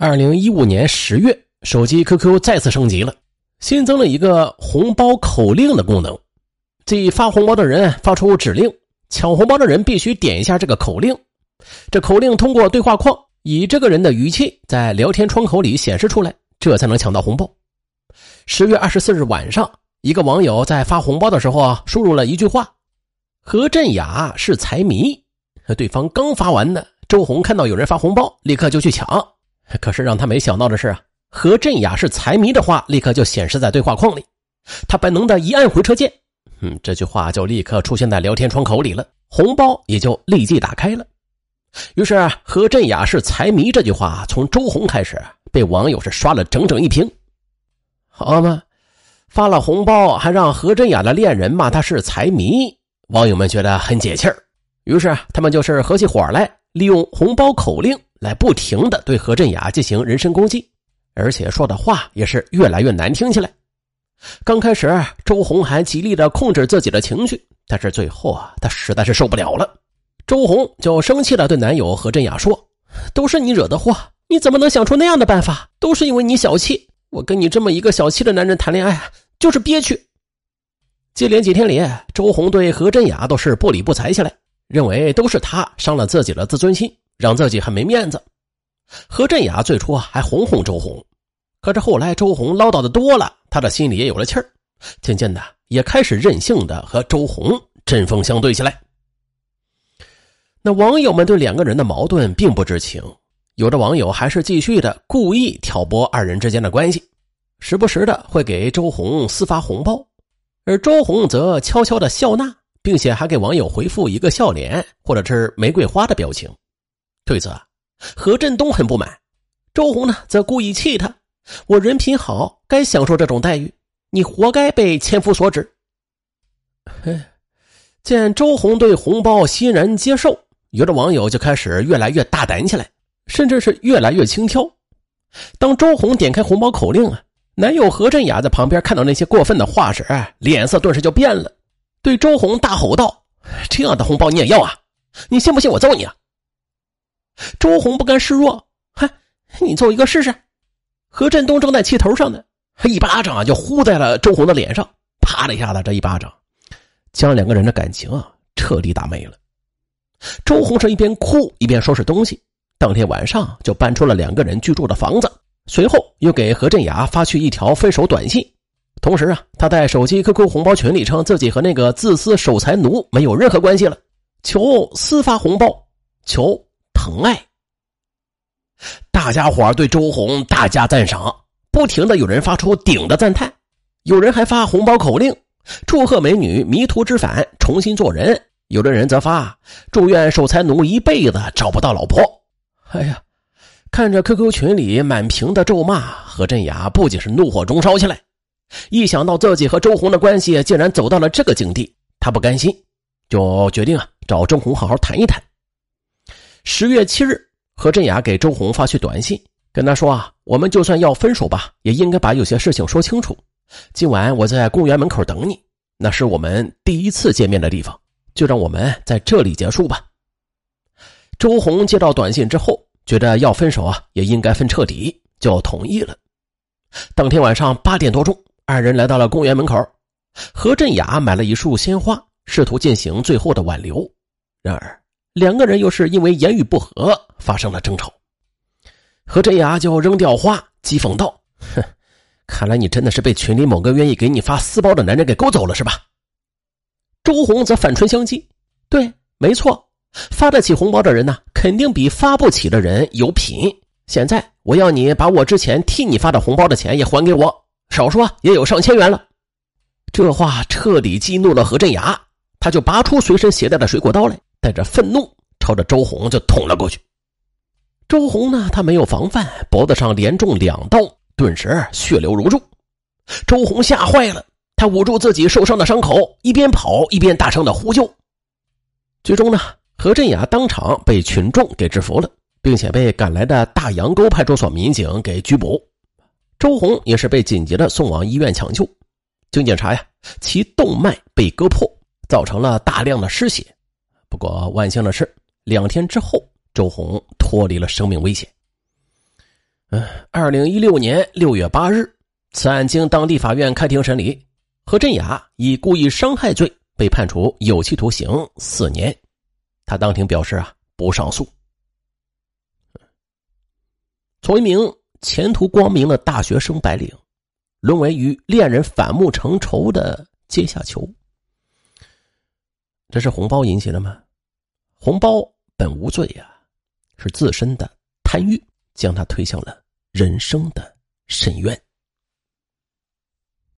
二零一五年十月，手机 QQ 再次升级了，新增了一个红包口令的功能，即发红包的人发出指令，抢红包的人必须点一下这个口令，这口令通过对话框以这个人的语气在聊天窗口里显示出来，这才能抢到红包。十月二十四日晚上，一个网友在发红包的时候啊，输入了一句话：“何振雅是财迷。”对方刚发完呢，周红看到有人发红包，立刻就去抢。可是让他没想到的是啊，何振雅是财迷的话，立刻就显示在对话框里。他本能的一按回车键，嗯，这句话就立刻出现在聊天窗口里了，红包也就立即打开了。于是何振雅是财迷这句话从周红开始被网友是刷了整整一屏。好嘛，发了红包还让何振雅的恋人骂他是财迷，网友们觉得很解气儿，于是他们就是合起伙来，利用红包口令。来不停的对何振雅进行人身攻击，而且说的话也是越来越难听起来。刚开始，周红还极力的控制自己的情绪，但是最后啊，她实在是受不了了。周红就生气的对男友何振雅说：“都是你惹的祸，你怎么能想出那样的办法？都是因为你小气，我跟你这么一个小气的男人谈恋爱，就是憋屈。”接连几天里，周红对何振雅都是不理不睬起来，认为都是他伤了自己的自尊心。让自己很没面子。何振雅最初还哄哄周红，可是后来周红唠叨的多了，他的心里也有了气儿，渐渐的也开始任性的和周红针锋相对起来。那网友们对两个人的矛盾并不知情，有的网友还是继续的故意挑拨二人之间的关系，时不时的会给周红私发红包，而周红则悄悄的笑纳，并且还给网友回复一个笑脸或者是玫瑰花的表情。对此，何振东很不满，周红呢则故意气他：“我人品好，该享受这种待遇，你活该被千夫所指。”，见周红对红包欣然接受，有的网友就开始越来越大胆起来，甚至是越来越轻佻。当周红点开红包口令啊，男友何振雅在旁边看到那些过分的话时，脸色顿时就变了，对周红大吼道：“这样的红包你也要啊？你信不信我揍你啊？”周红不甘示弱，嗨，你揍一个试试。何振东正在气头上呢，一巴掌就呼在了周红的脸上，啪的一下子，这一巴掌将两个人的感情啊彻底打没了。周红是一边哭一边收拾东西，当天晚上就搬出了两个人居住的房子，随后又给何振雅发去一条分手短信，同时啊，他在手机 QQ 红包群里称自己和那个自私守财奴没有任何关系了，求私发红包，求。疼爱，大家伙对周红大加赞赏，不停的有人发出顶的赞叹，有人还发红包口令，祝贺美女迷途知返，重新做人；有的人则发祝愿守财奴一辈子找不到老婆。哎呀，看着 QQ 群里满屏的咒骂，何振雅不仅是怒火中烧起来，一想到自己和周红的关系竟然走到了这个境地，他不甘心，就决定啊找周红好好谈一谈。十月七日，何振雅给周红发去短信，跟他说：“啊，我们就算要分手吧，也应该把有些事情说清楚。今晚我在公园门口等你，那是我们第一次见面的地方，就让我们在这里结束吧。”周红接到短信之后，觉得要分手啊，也应该分彻底，就同意了。当天晚上八点多钟，二人来到了公园门口，何振雅买了一束鲜花，试图进行最后的挽留，然而。两个人又是因为言语不合发生了争吵，何振雅就扔掉花，讥讽道：“哼，看来你真的是被群里某个愿意给你发私包的男人给勾走了，是吧？”周红则反唇相讥：“对，没错，发得起红包的人呢，肯定比发不起的人有品。现在我要你把我之前替你发的红包的钱也还给我，少说也有上千元了。”这话彻底激怒了何振雅，他就拔出随身携带的水果刀来。带着愤怒，朝着周红就捅了过去。周红呢，他没有防范，脖子上连中两刀，顿时血流如注。周红吓坏了，他捂住自己受伤的伤口，一边跑一边大声的呼救。最终呢，何振雅当场被群众给制服了，并且被赶来的大洋沟派出所民警给拘捕。周红也是被紧急的送往医院抢救。经检查呀，其动脉被割破，造成了大量的失血。不过万幸的是，两天之后，周红脱离了生命危险。嗯，二零一六年六月八日，此案经当地法院开庭审理，何振雅以故意伤害罪被判处有期徒刑四年。他当庭表示啊，不上诉。从一名前途光明的大学生白领，沦为与恋人反目成仇的阶下囚，这是红包引起的吗？红包本无罪呀，是自身的贪欲将他推向了人生的深渊。